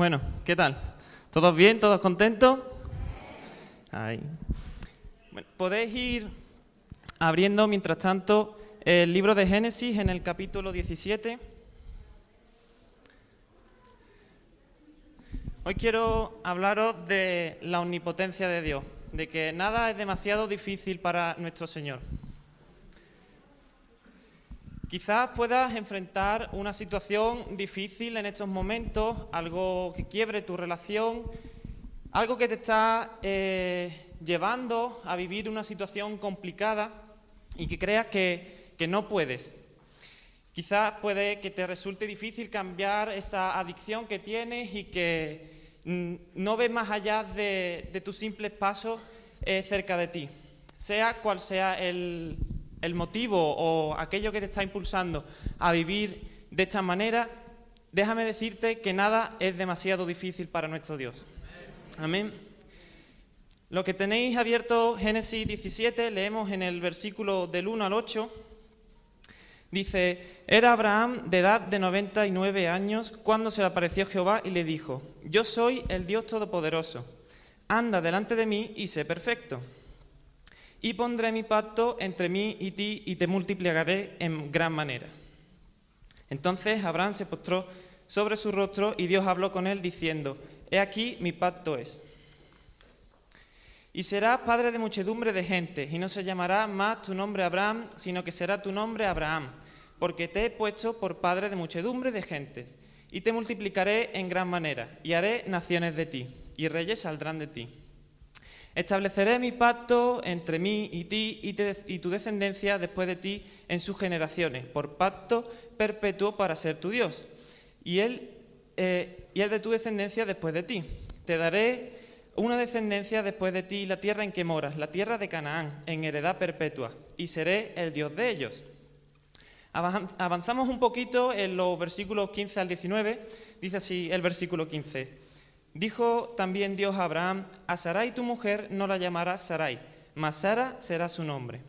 Bueno, ¿qué tal? ¿Todos bien? ¿Todos contentos? Ahí. Podéis ir abriendo, mientras tanto, el libro de Génesis en el capítulo 17. Hoy quiero hablaros de la omnipotencia de Dios, de que nada es demasiado difícil para nuestro Señor. Quizás puedas enfrentar una situación difícil en estos momentos, algo que quiebre tu relación, algo que te está eh, llevando a vivir una situación complicada y que creas que, que no puedes. Quizás puede que te resulte difícil cambiar esa adicción que tienes y que mm, no ves más allá de, de tus simples pasos eh, cerca de ti. Sea cual sea el, el motivo o aquello que te está impulsando a vivir de esta manera, déjame decirte que nada es demasiado difícil para nuestro Dios. Amén. Lo que tenéis abierto Génesis 17, leemos en el versículo del 1 al 8. Dice, era Abraham de edad de 99 años cuando se le apareció Jehová y le dijo, yo soy el Dios Todopoderoso, anda delante de mí y sé perfecto y pondré mi pacto entre mí y ti y te multiplicaré en gran manera. Entonces Abraham se postró sobre su rostro y Dios habló con él diciendo, He aquí mi pacto es. Y serás padre de muchedumbre de gente, y no se llamará más tu nombre Abraham, sino que será tu nombre Abraham, porque te he puesto por padre de muchedumbre de gentes, y te multiplicaré en gran manera, y haré naciones de ti, y reyes saldrán de ti. Estableceré mi pacto entre mí y ti y, tu descendencia después de ti en sus generaciones, por pacto perpetuo para ser tu Dios. Y él, eh, y el de tu descendencia después de ti. Te daré una descendencia después de ti la tierra en que moras, la tierra de Canaán, en heredad perpetua, y seré el Dios de ellos. Avanzamos un poquito en los versículos 15 al 19, dice así el versículo 15. Dijo también Dios a Abraham, a Sarai tu mujer no la llamarás Sarai, mas Sara será su nombre.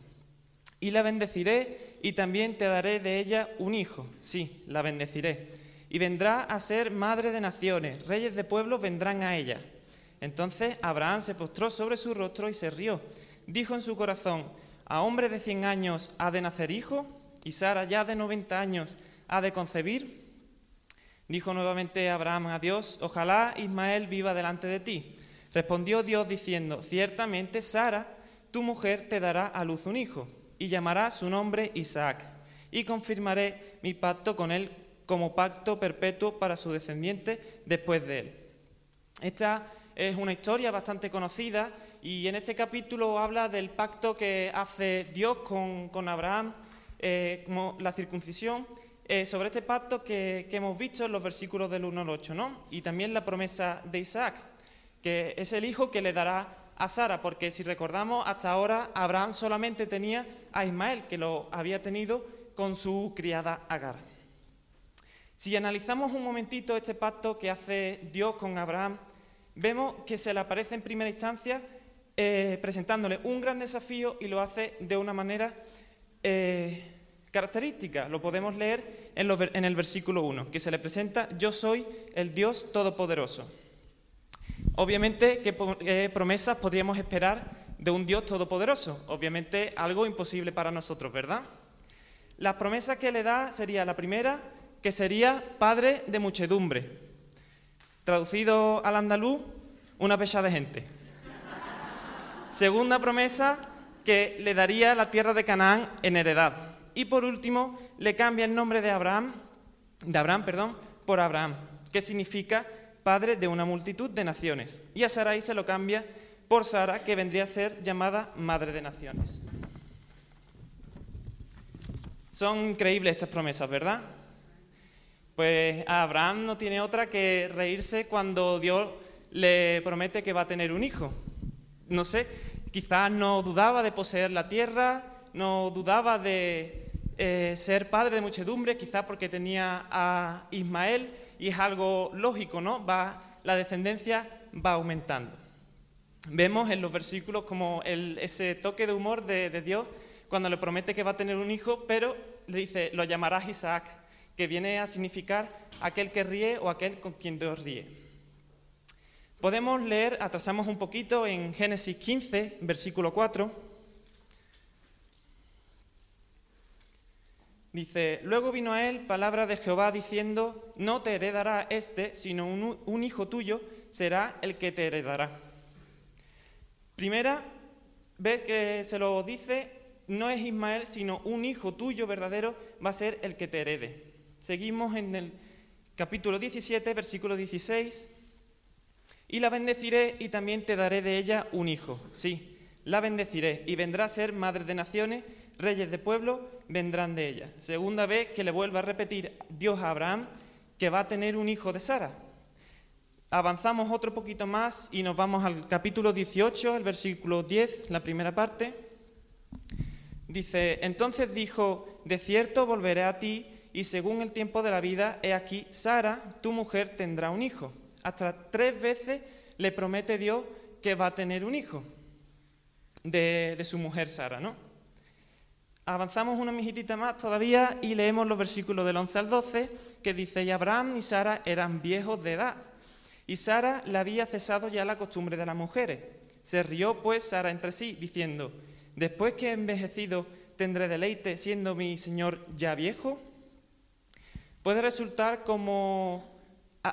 Y la bendeciré y también te daré de ella un hijo, sí, la bendeciré. Y vendrá a ser madre de naciones, reyes de pueblos vendrán a ella. Entonces Abraham se postró sobre su rostro y se rió. Dijo en su corazón, ¿a hombre de cien años ha de nacer hijo? ¿Y Sara ya de noventa años ha de concebir? Dijo nuevamente Abraham a Dios, ojalá Ismael viva delante de ti. Respondió Dios diciendo, ciertamente Sara, tu mujer, te dará a luz un hijo, y llamará su nombre Isaac, y confirmaré mi pacto con él como pacto perpetuo para su descendiente después de él. Esta es una historia bastante conocida y en este capítulo habla del pacto que hace Dios con, Abraham, eh, como la circuncisión, eh, sobre este pacto que, hemos visto en los versículos del 1 al 8, ¿no? Y también la promesa de Isaac, que es el hijo que le dará a Sara, porque si recordamos, hasta ahora Abraham solamente tenía a Ismael, que lo había tenido con su criada Agar. Si analizamos un momentito este pacto que hace Dios con Abraham, vemos que se le aparece en primera instancia eh, presentándole un gran desafío y lo hace de una manera eh, característica. Lo podemos leer en, el versículo 1, que se le presenta, yo soy el Dios Todopoderoso. Obviamente, ¿qué, promesas podríamos esperar de un Dios Todopoderoso? Obviamente, algo imposible para nosotros, ¿verdad? La promesa que le da sería la primera, que sería Padre de muchedumbre. Traducido al andaluz, una pecha de gente. Segunda promesa, que le daría la tierra de Canaán en heredad. Y por último, le cambia el nombre de Abraham, de Abraham, perdón, por Abraham, que significa padre de una multitud de naciones. Y a Sarai se lo cambia por Sara, que vendría a ser llamada madre de naciones. Son increíbles estas promesas, ¿verdad? Pues Abraham no tiene otra que reírse cuando Dios le promete que va a tener un hijo. No sé, quizás no dudaba de poseer la tierra, no dudaba de eh, ser padre de muchedumbre, quizás porque tenía a Ismael, y es algo lógico, ¿no? Va, la descendencia va aumentando. Vemos en los versículos como ese toque de humor de, Dios cuando le promete que va a tener un hijo, pero le dice, lo llamarás Isaac, que viene a significar aquel que ríe o aquel con quien Dios ríe. Podemos leer, atrasamos un poquito, en Génesis 15, versículo 4. Dice, luego vino a él palabra de Jehová diciendo, no te heredará este, sino un, hijo tuyo será el que te heredará. Primera vez que se lo dice, no es Ismael, sino un hijo tuyo verdadero va a ser el que te herede. Seguimos en el capítulo 17, versículo 16. Y la bendeciré y también te daré de ella un hijo. Sí, la bendeciré y vendrá a ser madre de naciones, reyes de pueblo vendrán de ella. Segunda vez que le vuelva a repetir Dios a Abraham que va a tener un hijo de Sara. Avanzamos otro poquito más y nos vamos al capítulo 18, el versículo 10, la primera parte. Dice, entonces dijo, de cierto volveré a ti y según el tiempo de la vida, he aquí, Sara, tu mujer, tendrá un hijo. Hasta tres veces le promete Dios que va a tener un hijo de, su mujer Sara, ¿no? Avanzamos una mijitita más todavía y leemos los versículos del 11 al 12 que dice, y Abraham y Sara eran viejos de edad, y Sara le había cesado ya la costumbre de las mujeres. Se rió pues Sara entre sí, diciendo, después que he envejecido, ¿tendré deleite siendo mi señor ya viejo? Puede resultar como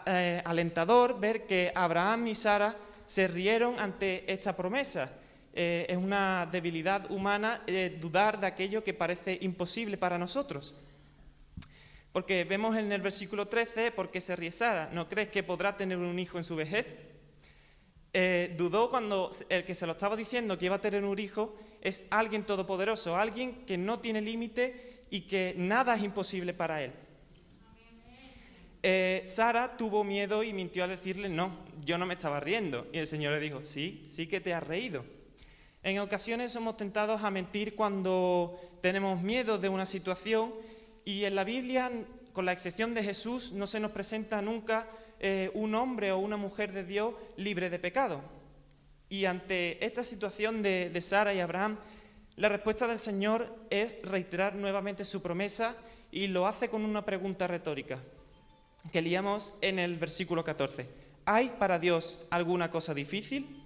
eh, alentador ver que Abraham y Sara se rieron ante esta promesa. Eh, es una debilidad humana eh, dudar de aquello que parece imposible para nosotros. Porque vemos en el versículo 13, ¿por qué se ríe Sara? ¿No crees que podrá tener un hijo en su vejez? dudó cuando el que se lo estaba diciendo que iba a tener un hijo es alguien todopoderoso, alguien que no tiene límite y que nada es imposible para él. Eh, Sara tuvo miedo y mintió al decirle, no, yo no me estaba riendo. Y el Señor le dijo, sí, sí que te has reído. En ocasiones somos tentados a mentir cuando tenemos miedo de una situación y en la Biblia, con la excepción de Jesús, no se nos presenta nunca eh, un hombre o una mujer de Dios libre de pecado. Y ante esta situación de, de Sara y Abraham, la respuesta del Señor es reiterar nuevamente su promesa y lo hace con una pregunta retórica que leíamos en el versículo 14. ¿Hay para Dios alguna cosa difícil?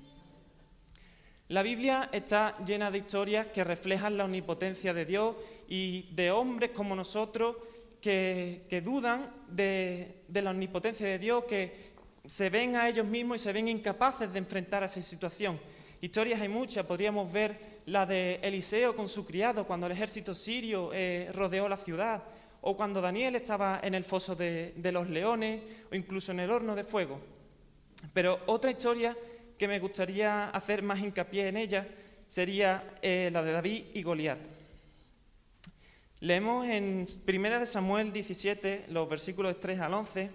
La Biblia está llena de historias que reflejan la omnipotencia de Dios y de hombres como nosotros que, dudan de, de la omnipotencia de Dios, que se ven a ellos mismos y se ven incapaces de enfrentar a esa situación. Historias hay muchas, podríamos ver la de Eliseo con su criado cuando el ejército sirio eh, rodeó la ciudad, o cuando Daniel estaba en el foso de, los leones, o incluso en el horno de fuego. Pero otra historia que me gustaría hacer más hincapié en ella sería eh, la de David y Goliat. Leemos en 1 Samuel 17, los versículos 3 al 11.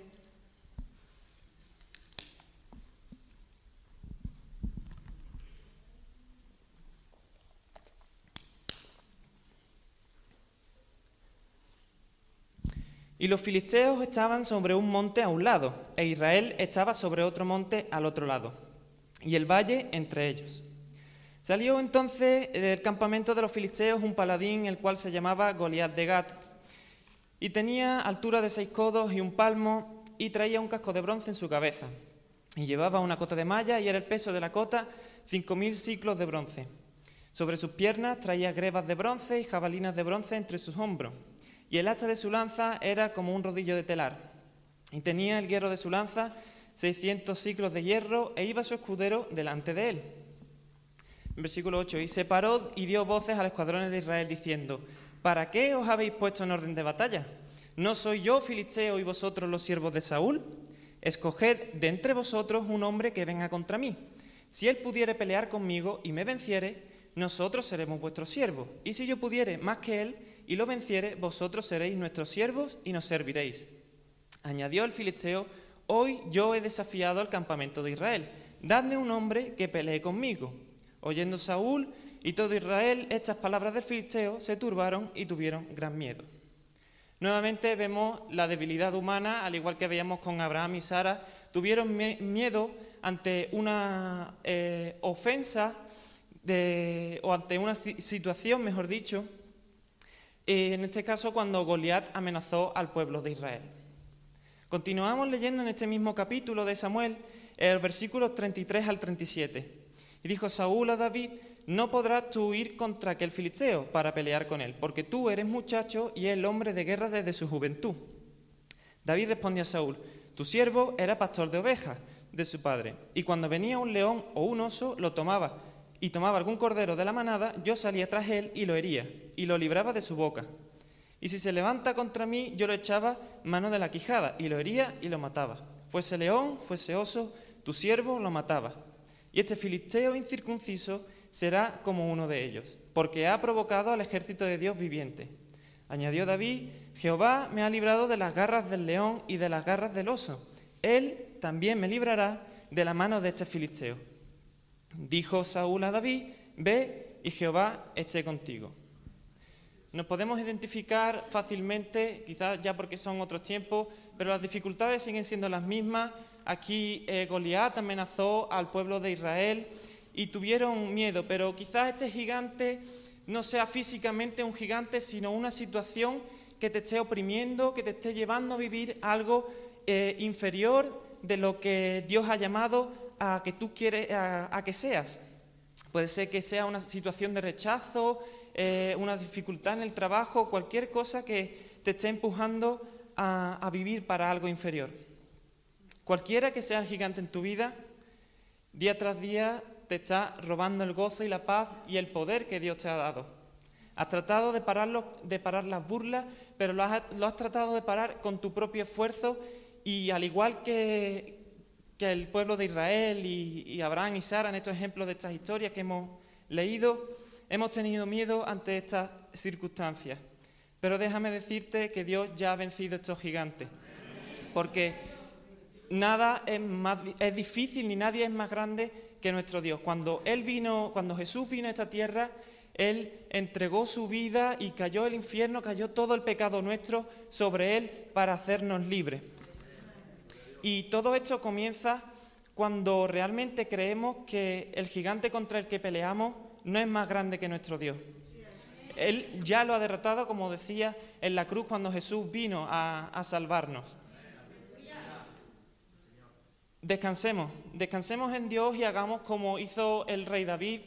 Y los filisteos estaban sobre un monte a un lado, e Israel estaba sobre otro monte al otro lado, y el valle entre ellos. Salió entonces del campamento de los filisteos un paladín, el cual se llamaba Goliat de Gat, y tenía altura de seis codos y un palmo, y traía un casco de bronce en su cabeza, y llevaba una cota de malla, y era el peso de la cota cinco mil ciclos de bronce. Sobre sus piernas traía grebas de bronce y jabalinas de bronce entre sus hombros y el asta de su lanza era como un rodillo de telar. Y tenía el hierro de su lanza seiscientos ciclos de hierro, e iba su escudero delante de él. Versículo 8. Y se paró y dio voces al escuadrón de Israel, diciendo, ¿Para qué os habéis puesto en orden de batalla? ¿No soy yo filisteo y vosotros los siervos de Saúl? Escoged de entre vosotros un hombre que venga contra mí. Si él pudiere pelear conmigo y me venciere, nosotros seremos vuestros siervos. Y si yo pudiere más que él, y lo venciere, vosotros seréis nuestros siervos y nos serviréis. Añadió el filisteo, hoy yo he desafiado al campamento de Israel, dadme un hombre que pelee conmigo. Oyendo Saúl y todo Israel estas palabras del filisteo, se turbaron y tuvieron gran miedo. Nuevamente vemos la debilidad humana, al igual que veíamos con Abraham y Sara, tuvieron miedo ante una eh, ofensa o ante una situación, mejor dicho, en este caso cuando Goliat amenazó al pueblo de Israel. Continuamos leyendo en este mismo capítulo de Samuel el versículo 33 al 37. Y dijo Saúl a David, no podrás tú ir contra aquel filisteo para pelear con él, porque tú eres muchacho y él hombre de guerra desde su juventud. David respondió a Saúl, tu siervo era pastor de ovejas de su padre, y cuando venía un león o un oso lo tomaba, y tomaba algún cordero de la manada, yo salía tras él y lo hería, y lo libraba de su boca. Y si se levanta contra mí, yo lo echaba mano de la quijada, y lo hería y lo mataba. Fuese león, fuese oso, tu siervo lo mataba. Y este filisteo incircunciso será como uno de ellos, porque ha provocado al ejército de Dios viviente. Añadió David, Jehová me ha librado de las garras del león y de las garras del oso. Él también me librará de la mano de este filisteo. Dijo Saúl a David, ve y Jehová esté contigo. Nos podemos identificar fácilmente, quizás ya porque son otros tiempos, pero las dificultades siguen siendo las mismas. Aquí eh, Goliat amenazó al pueblo de Israel y tuvieron miedo, pero quizás este gigante no sea físicamente un gigante, sino una situación que te esté oprimiendo, que te esté llevando a vivir algo eh, inferior de lo que Dios ha llamado a que tú quieres a, que seas. Puede ser que sea una situación de rechazo, eh, una dificultad en el trabajo, cualquier cosa que te esté empujando a, vivir para algo inferior. Cualquiera que sea el gigante en tu vida, día tras día te está robando el gozo y la paz y el poder que Dios te ha dado. Has tratado de, pararlo, de parar las burlas, pero lo has, tratado de parar con tu propio esfuerzo y al igual que, que el pueblo de Israel y, Abraham y Sara en estos ejemplos de estas historias que hemos leído, hemos tenido miedo ante estas circunstancias. Pero déjame decirte que Dios ya ha vencido estos gigantes, porque nada es, más, es difícil ni nadie es más grande que nuestro Dios. Cuando Él vino, cuando Jesús vino a esta tierra, Él entregó su vida y cayó el infierno, cayó todo el pecado nuestro sobre Él para hacernos libres. Y todo esto comienza cuando realmente creemos que el gigante contra el que peleamos no es más grande que nuestro Dios. Él ya lo ha derrotado, como decía, en la cruz cuando Jesús vino a, salvarnos. Descansemos, descansemos en Dios y hagamos como hizo el rey David.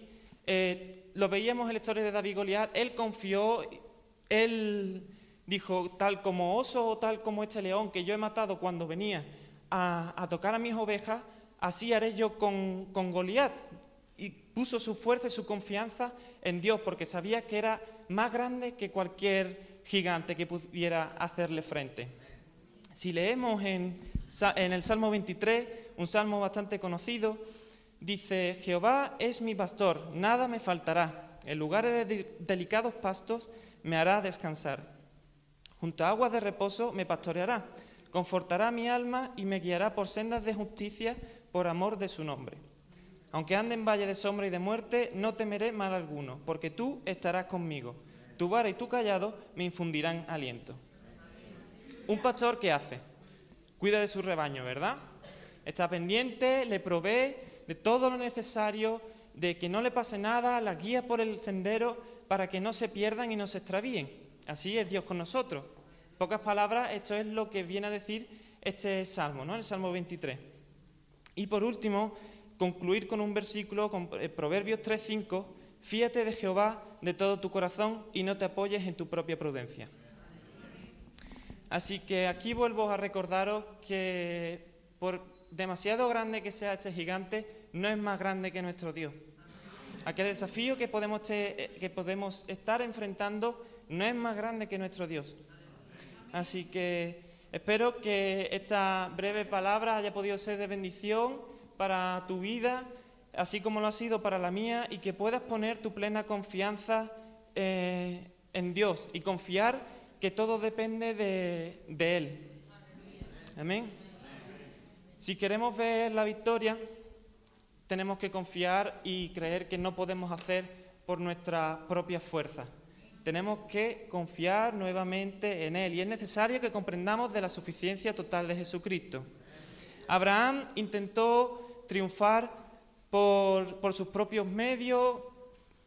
Eh, lo veíamos en la historia de David Goliat, él confió, él dijo, tal como oso o tal como este león que yo he matado cuando venía a, tocar a mis ovejas, así haré yo con, con Goliat. Y puso su fuerza y su confianza en Dios porque sabía que era más grande que cualquier gigante que pudiera hacerle frente. Si leemos en, en el Salmo 23, un salmo bastante conocido, dice, Jehová es mi pastor, nada me faltará, en lugares de delicados pastos me hará descansar, junto a aguas de reposo me pastoreará, confortará mi alma y me guiará por sendas de justicia por amor de su nombre. Aunque ande en valle de sombra y de muerte, no temeré mal alguno, porque tú estarás conmigo. Tu vara y tu callado me infundirán aliento. Un pastor que hace, cuida de su rebaño, ¿verdad? Está pendiente, le provee de todo lo necesario, de que no le pase nada, la guía por el sendero para que no se pierdan y no se extravíen. Así es Dios con nosotros. Pocas palabras, esto es lo que viene a decir este salmo, ¿no? El Salmo 23. Y por último, concluir con un versículo, con eh, Proverbios 3.5, fíate de Jehová de todo tu corazón y no te apoyes en tu propia prudencia. Así que aquí vuelvo a recordaros que por demasiado grande que sea este gigante, no es más grande que nuestro Dios. Aquel desafío que podemos, te, que podemos estar enfrentando no es más grande que nuestro Dios. Así que espero que esta breve palabra haya podido ser de bendición para tu vida, así como lo ha sido para la mía, y que puedas poner tu plena confianza eh, en Dios y confiar que todo depende de, Él. Amén. Si queremos ver la victoria, tenemos que confiar y creer que no podemos hacer por nuestra propia fuerza. Tenemos que confiar nuevamente en Él y es necesario que comprendamos de la suficiencia total de Jesucristo. Abraham intentó triunfar por, por sus propios medios,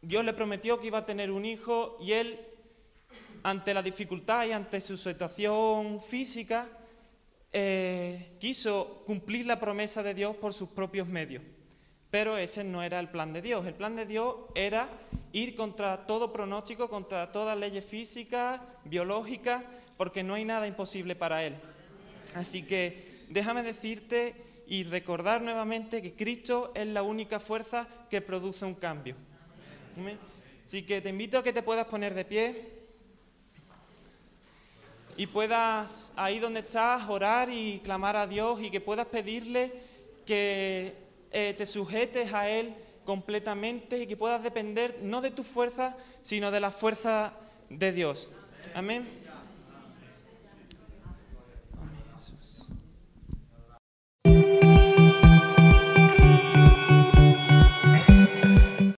Dios le prometió que iba a tener un hijo y él, ante la dificultad y ante su situación física, eh, quiso cumplir la promesa de Dios por sus propios medios. Pero ese no era el plan de Dios. El plan de Dios era ir contra todo pronóstico, contra todas leyes físicas, biológicas, porque no hay nada imposible para Él. Así que déjame decirte y recordar nuevamente que Cristo es la única fuerza que produce un cambio. Así que te invito a que te puedas poner de pie y puedas, ahí donde estás, orar y clamar a Dios y que puedas pedirle que eh, te sujetes a Él completamente y que puedas depender no de tu fuerza, sino de la fuerza de Dios. Amén.